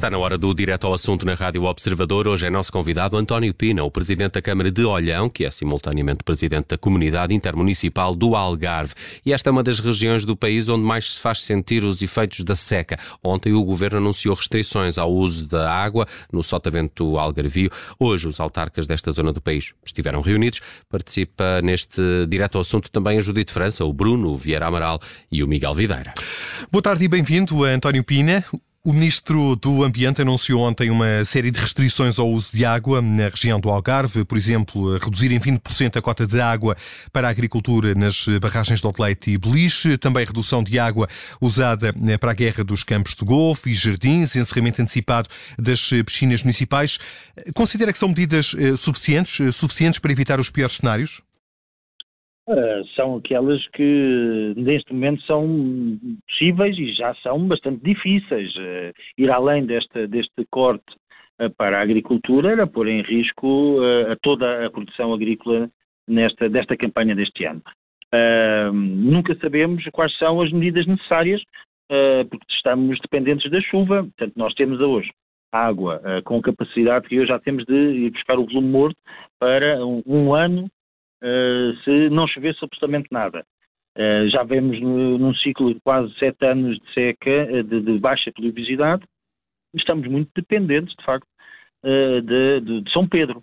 Está na hora do direto ao assunto na Rádio Observador. Hoje é nosso convidado António Pina, o presidente da Câmara de Olhão, que é simultaneamente presidente da Comunidade Intermunicipal do Algarve. E esta é uma das regiões do país onde mais se faz sentir os efeitos da seca. Ontem o governo anunciou restrições ao uso da água no Sotavento Algarvio. Hoje os autarcas desta zona do país estiveram reunidos. Participa neste direto ao assunto também a Judite França, o Bruno Vieira Amaral e o Miguel Videira. Boa tarde e bem-vindo, António Pina. O Ministro do Ambiente anunciou ontem uma série de restrições ao uso de água na região do Algarve, por exemplo, reduzir em 20% a cota de água para a agricultura nas barragens de Odeleite e Beliche, também redução de água usada para a guerra dos campos de golfe e jardins, encerramento antecipado das piscinas municipais. Considera que são medidas eh, suficientes, eh, suficientes para evitar os piores cenários? Uh, são aquelas que neste momento são possíveis e já são bastante difíceis. Uh, ir além deste, deste corte uh, para a agricultura era pôr em risco a toda a produção agrícola nesta, desta campanha deste ano. nunca sabemos quais são as medidas necessárias, porque estamos dependentes da chuva, portanto nós temos hoje água com capacidade que hoje já temos de ir buscar o volume morto para um, um ano se não chovesse absolutamente nada. Uh, já vemos no, num ciclo de quase sete anos de seca, uh, de, de, baixa pluviosidade, estamos muito dependentes, de facto, de, de, de, São Pedro.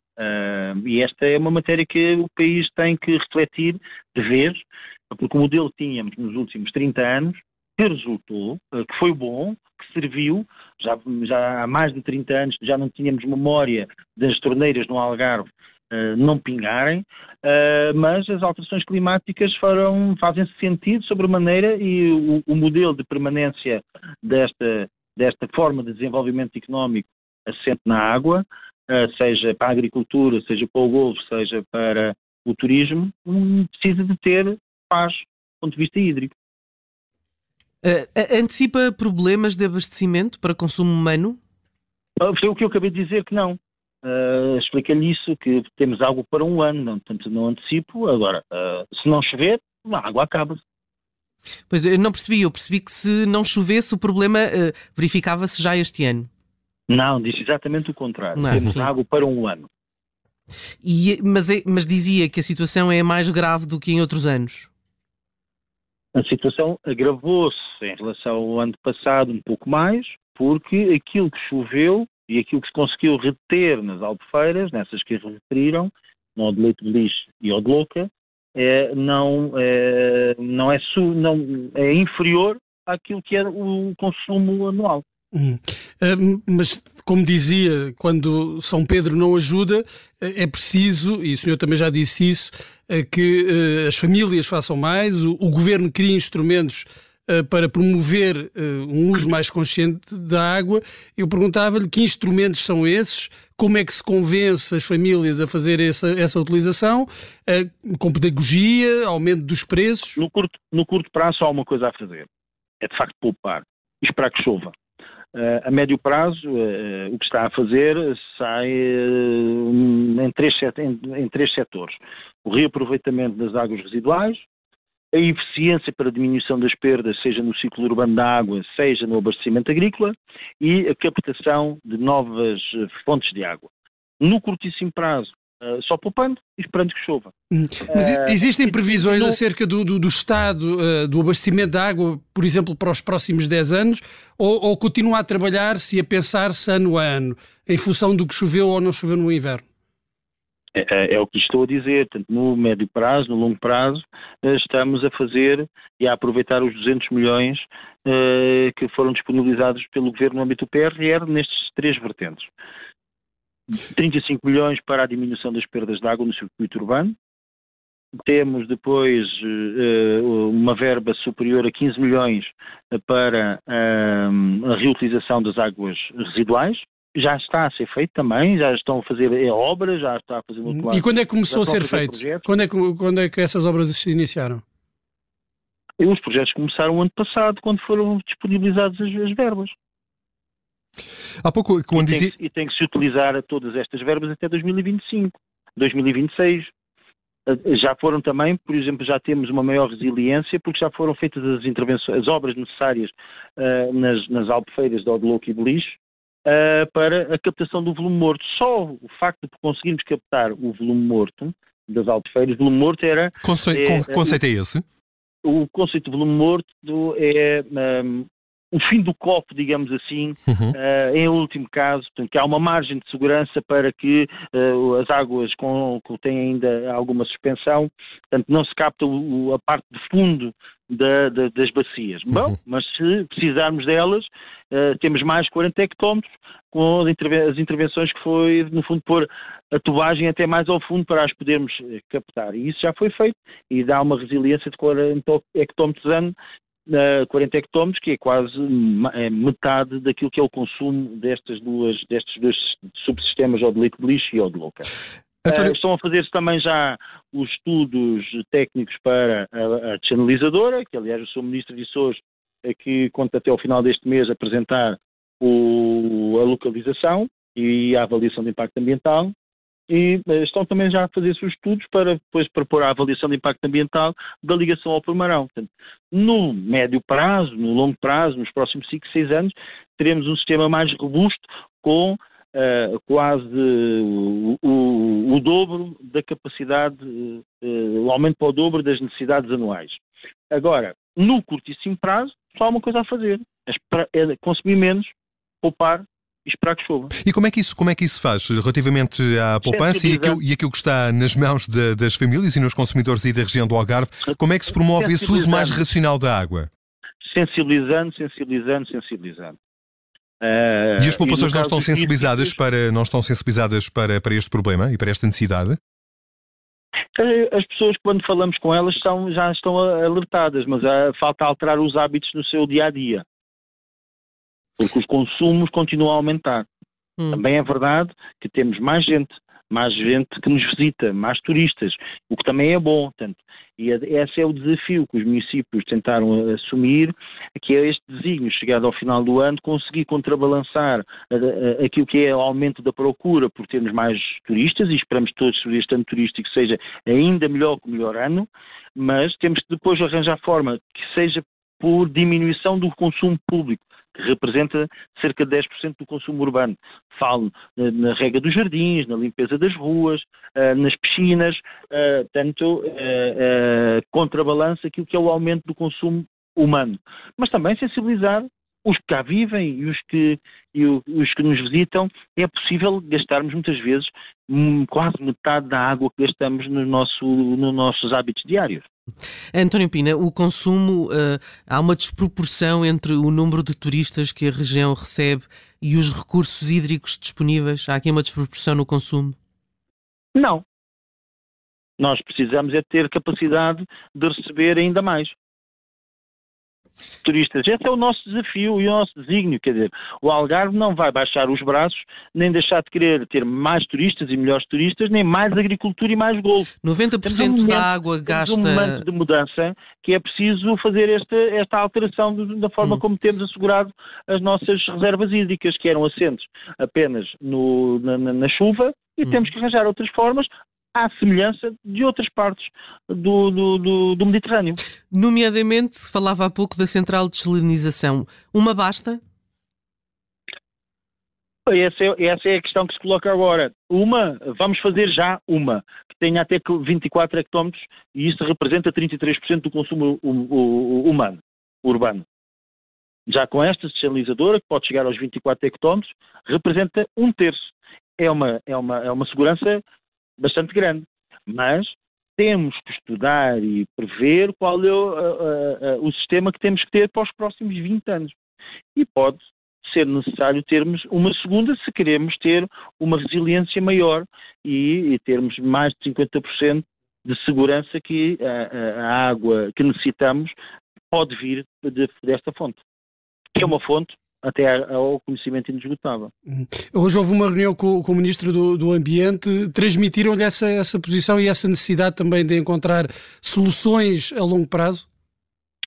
e esta é uma matéria que o país tem que refletir de vez, porque o modelo que tínhamos nos últimos 30 anos, que resultou, que foi bom, que serviu, já, já há mais de 30 anos já não tínhamos memória das torneiras no Algarve uh, não pingarem, uh, mas as alterações climáticas fazem sentido sobremaneira e o, o modelo de permanência desta, desta forma de desenvolvimento económico assente na água, uh, seja para a agricultura, seja para o golfo, seja para o turismo, precisa de ter paz do ponto de vista hídrico. Antecipa problemas de abastecimento para consumo humano? Foi o que eu acabei de dizer que não uh, explica-lhe isso, que temos água para um ano, não, portanto não antecipo. Agora, uh, se não chover, a água acaba-se. Pois eu não percebi, eu percebi que se não chovesse o problema uh, verificava-se já este ano. Não, disse exatamente o contrário. Não, temos sim. água para um ano. E, mas, é, mas dizia que a situação é mais grave do que em outros anos. A situação agravou-se em relação ao ano passado um pouco mais, porque aquilo que choveu e aquilo que se conseguiu reter nas albufeiras, nessas que referiram, no de leite de lixo e ao de louca, é, não, é, não, é su, não é inferior àquilo que é o consumo anual. Hum. Uh, mas, como dizia, quando São Pedro não ajuda, é preciso, e o senhor também já disse isso, que uh, as famílias façam mais, o, governo cria instrumentos eh, para promover eh, um uso mais consciente da água. Eu perguntava-lhe que instrumentos são esses, como é que se convence as famílias a fazer essa, essa utilização, eh, com pedagogia, aumento dos preços? No curto, no curto prazo há uma coisa a fazer, é de facto poupar e esperar que chova. A médio prazo, o que está a fazer sai em, três, em, em, três setores. O reaproveitamento das águas residuais, a eficiência para a diminuição das perdas, seja no ciclo urbano da água, seja no abastecimento agrícola, e a captação de novas eh, fontes de água. No curtíssimo prazo, Uh, só poupando e esperando que chova. Hum. Mas uh, existem previsões no... acerca do, do, do estado uh, do abastecimento de água, por exemplo, para os próximos 10 anos, ou, ou continua a trabalhar-se e a pensar-se ano a ano, em função do que choveu ou não choveu no inverno? É, é, é, o que estou a dizer, portanto, no médio prazo, no longo prazo, eh, estamos a fazer e a aproveitar os 200 milhões uh, que foram disponibilizados pelo Governo no âmbito do PRR nestes três vertentes. 35 milhões para a diminuição das perdas de água no circuito urbano, temos depois uh, uma verba superior a 15 milhões para a reutilização das águas residuais, já está a ser feito também, já estão a fazer obras, já está a fazer muito E quando é que começou a ser feito? Quando é, que, quando é que essas obras se iniciaram? E os projetos começaram ano passado, quando foram disponibilizadas as, as verbas. Há pouco, quando e, dizia... tem que, e tem que se utilizar todas estas verbas até 2025, 2026. Eh, já foram também, por exemplo, já temos uma maior resiliência porque já foram feitas as intervenções, as obras necessárias uh, nas, nas albufeiras de Odelouco e Beliche, uh, para a captação do volume morto. Só o facto de conseguirmos captar o volume morto das albufeiras, o volume morto era... Conce é, conceito é esse? O conceito de volume morto é um, o fim do copo, digamos assim, uhum. uh, em último caso, portanto, que há uma margem de segurança para que uh, as águas com, que têm ainda alguma suspensão, portanto, não se capta o, a parte de fundo da, da, das bacias. Uhum. Bom, mas se precisarmos delas, uh, temos mais 40 hectómetros com as, intervenções que foi, no fundo, pôr a tubagem até mais ao fundo para as podermos captar. E isso já foi feito e dá uma resiliência de 40 hectómetros ano 40 hectómetros, que é quase é metade daquilo que é o consumo destas duas, destes dois subsistemas, ou de leite de lixo e ou de louca. Uh, estão a fazer-se também já os estudos técnicos para a, a channelizadora, que aliás o Sr. Ministro disse hoje é que conta até ao final deste mês apresentar o, a localização e a avaliação de impacto ambiental e eh, estão também já a fazer seus estudos para depois propor a avaliação de impacto ambiental da ligação ao Pormarão. Portanto, no médio prazo, no longo prazo, nos próximos 5, 6 anos, teremos um sistema mais robusto com uh, quase o, o, o, dobro da capacidade, uh, o aumento para o dobro das necessidades anuais. Agora, no curtíssimo prazo, só há uma coisa a fazer, é consumir menos, poupar e esperar que chova. E como é que isso, como é que isso faz relativamente à poupança e aquilo, e aquilo que está nas mãos de, das famílias e nos consumidores aí da região do Algarve? Como é que se promove esse uso mais racional da água? Sensibilizando, sensibilizando, sensibilizando. Uh, e as populações não estão sensibilizadas para não estão sensibilizadas para, para este problema e para esta necessidade? Eh, as pessoas, quando falamos com elas, são, já estão alertadas, mas uh, falta alterar os hábitos no seu dia a dia porque os consumos continuam a aumentar. Hum. Também é verdade que temos mais gente, mais gente que nos visita, mais turistas, o que também é bom. Portanto, e esse é o desafio que os municípios tentaram assumir, que é este desígnio, chegado ao final do ano, conseguir contrabalançar aquilo que é o aumento da procura por termos mais turistas, e esperamos todos que este ano turístico seja ainda melhor que o melhor ano, mas temos que depois arranjar forma que seja por diminuição do consumo público que representa cerca de 10% do consumo urbano. Falo na rega dos jardins, na limpeza das ruas, eh, nas piscinas, eh, tanto eh, contrabalança aquilo que é o aumento do consumo humano. Mas também sensibilizar os que cá vivem e os que, e os que nos visitam, é possível gastarmos muitas vezes hum, quase metade da água que gastamos no nosso, nos nossos hábitos diários. António Pina, o consumo, uh, há uma desproporção entre o número de turistas que a região recebe e os recursos hídricos disponíveis? Há aqui uma desproporção no consumo? Não. Nós precisamos é ter capacidade de receber ainda mais turistas. Esse é o nosso desafio e o nosso desígnio, quer dizer, o Algarve não vai baixar os braços, nem deixar de querer ter mais turistas e melhores turistas, nem mais agricultura e mais golfe. 90% um momento, da água gasta... um momento de mudança que é preciso fazer esta, esta alteração da forma hum. como temos assegurado as nossas reservas hídricas, que eram assentes apenas no, na, na, chuva, e hum. temos que arranjar outras formas, à semelhança de outras partes do, do, do, do Mediterrâneo. Nomeadamente, falava há pouco da central de desalinização. Uma basta? Essa é, essa é, a questão que se coloca agora. Uma, vamos fazer já uma, que tenha até 24 hectómetros e isso representa 33% do consumo humano, urbano. Já com esta desalinizadora, que pode chegar aos 24 hectómetros, representa um terço. É uma, é uma, é uma segurança bastante grande. Mas temos que estudar e prever qual é o, o sistema que temos que ter para os próximos 20 anos. E pode ser necessário termos uma segunda se queremos ter uma resiliência maior e, e termos mais de 50% de segurança que a, a, água que necessitamos pode vir de, desta fonte. É uma fonte até ao conhecimento inesgotável. Uhum. Hoje houve uma reunião com, com o Ministro do, do Ambiente, transmitiram-lhe essa, essa posição e essa necessidade também de encontrar soluções a longo prazo?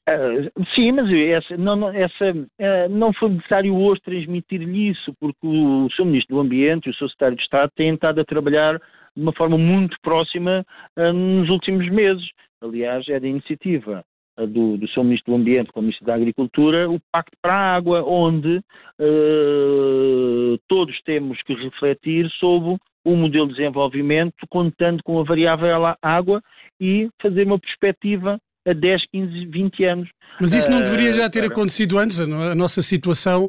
Uh, sim, mas essa, não, essa, uh, não foi necessário hoje transmitir-lhe isso, porque o Sr. Ministro do Ambiente e o Sr. Secretário de Estado têm estado a trabalhar de uma forma muito próxima uh, nos últimos meses. Aliás, é da iniciativa do, do seu Ministro do Ambiente com o Ministro da Agricultura, o Pacto para a Água, onde uh, todos temos que refletir sobre o modelo de desenvolvimento, contando com a variável água e fazer uma perspectiva a 10, 15, 20 anos. Mas isso não deveria já ter acontecido antes? A nossa situação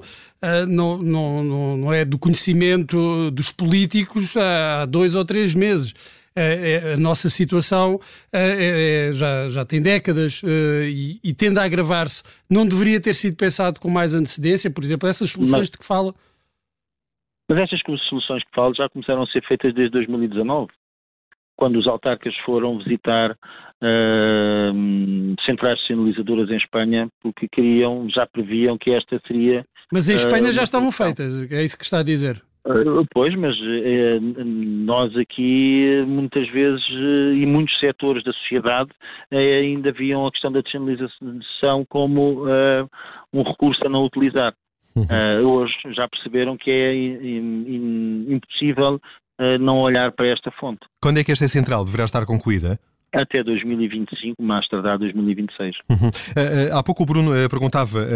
não, não, não é do conhecimento dos políticos há dois ou três meses. Uh, a nossa situação uh, já, já tem décadas e, e tende a agravar-se. Não deveria ter sido pensado com mais antecedência? Por exemplo, essas soluções Mas... de que fala? Mas estas soluções que falo já começaram a ser feitas desde 2019, quando os autarcas foram visitar uh, centrais sinalizadoras em Espanha, porque queriam, já previam que esta seria. Mas em Espanha uh, já estavam feitas, é isso que está a dizer. Uh, pois, mas uh, nós aqui muitas vezes uh, e muitos setores da sociedade ainda viam a questão da descentralização como um recurso a não utilizar. Uh, hoje já perceberam que é impossível não olhar para esta fonte. Quando é que esta central deverá estar concluída? Até 2025, mais tardar 2026. Uhum. Uh, há pouco o Bruno uh, perguntava,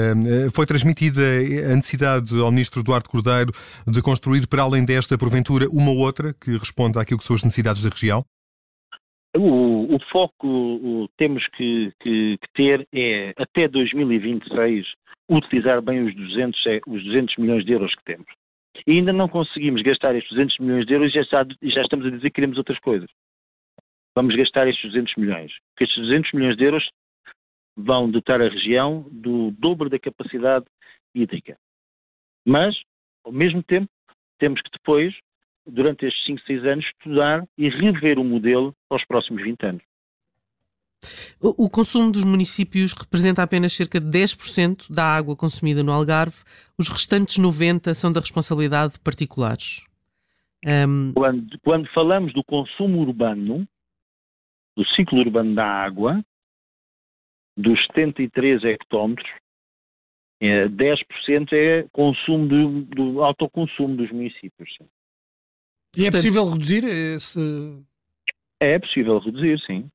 foi transmitida a necessidade ao Ministro Eduardo Cordeiro de construir, para além desta, porventura, uma outra que responda àquilo que são as necessidades da região? O, o foco o, temos que, que, que, ter é, até 2026, utilizar bem os 200, é, os 200 milhões de euros que temos. E ainda não conseguimos gastar estes 200 milhões de euros e já, já estamos a dizer que queremos outras coisas. Vamos gastar estes 200 milhões. Porque estes 200 milhões de euros vão dotar a região do dobro da capacidade hídrica. Mas, ao mesmo tempo, temos que depois, durante estes 5, 6 anos, estudar e rever o modelo para os próximos 20 anos. O, consumo dos municípios representa apenas cerca de 10% da água consumida no Algarve, os restantes 90% são da responsabilidade de particulares. Um... Quando, quando falamos do consumo urbano, do ciclo urbano da água, dos 73 hectómetros, é, 10% é consumo do, do autoconsumo dos municípios. E é possível reduzir esse. É possível reduzir, sim.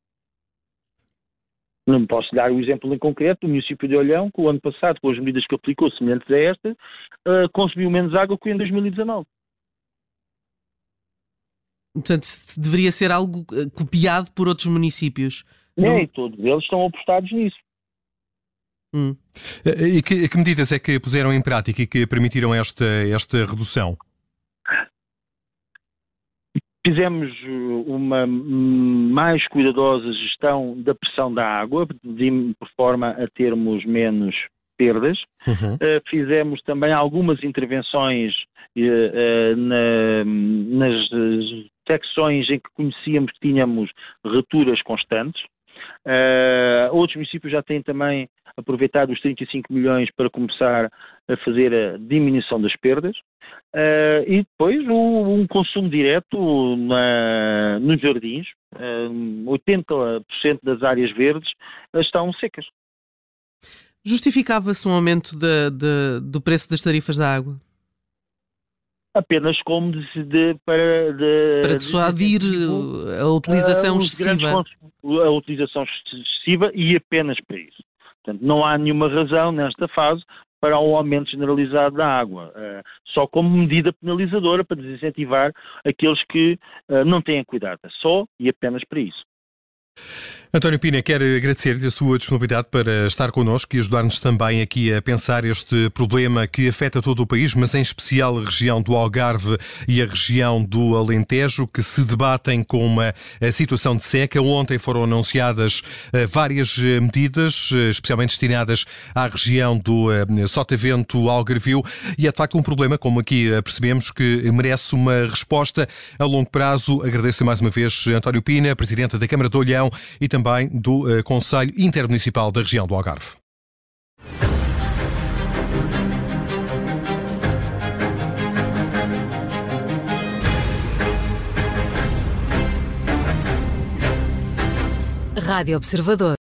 Não posso dar o exemplo em concreto do município de Olhão, que o ano passado, com as medidas que aplicou semelhantes a esta, uh, consumiu menos água que em 2019. Portanto, deveria ser algo eh, copiado por outros municípios. Não, e todos eles estão apostados nisso. Hum. Eh, e que, que, medidas é que puseram em prática e que permitiram esta, esta redução? Fizemos uma mais cuidadosa gestão da pressão da água, de, por forma a termos menos perdas. Uhum. Uh, fizemos também algumas intervenções uh, na, nas secções em que conhecíamos que tínhamos returas constantes. Uh, outros municípios já têm também aproveitado os 35 milhões para começar a fazer a diminuição das perdas. Uh, e depois o, um consumo direto na, nos jardins. Uh, 80% das áreas verdes estão secas. Justificava-se um aumento de, de, do preço das tarifas da água? apenas como de, de para de, para dissuadir a utilização excessiva a utilização excessiva e apenas para isso portanto não há nenhuma razão nesta fase para um aumento generalizado da água, uh, só como medida penalizadora para desincentivar aqueles que uh, não têm cuidado, só e apenas para isso. António Pina, quero agradecer-lhe a sua disponibilidade para estar connosco e ajudar-nos também aqui a pensar este problema que afeta todo o país, mas em especial a região do Algarve e a região do Alentejo, que se debatem com uma situação de seca. Ontem foram anunciadas eh, várias eh, medidas, eh, especialmente destinadas à região do Sotavento Algarvio, e é de facto um problema, como aqui percebemos, que merece uma resposta a longo prazo. Agradeço mais uma vez António Pina, Presidente da Câmara de Olhão e também do uh, Conselho Intermunicipal da região do Algarve. Rádio Observador.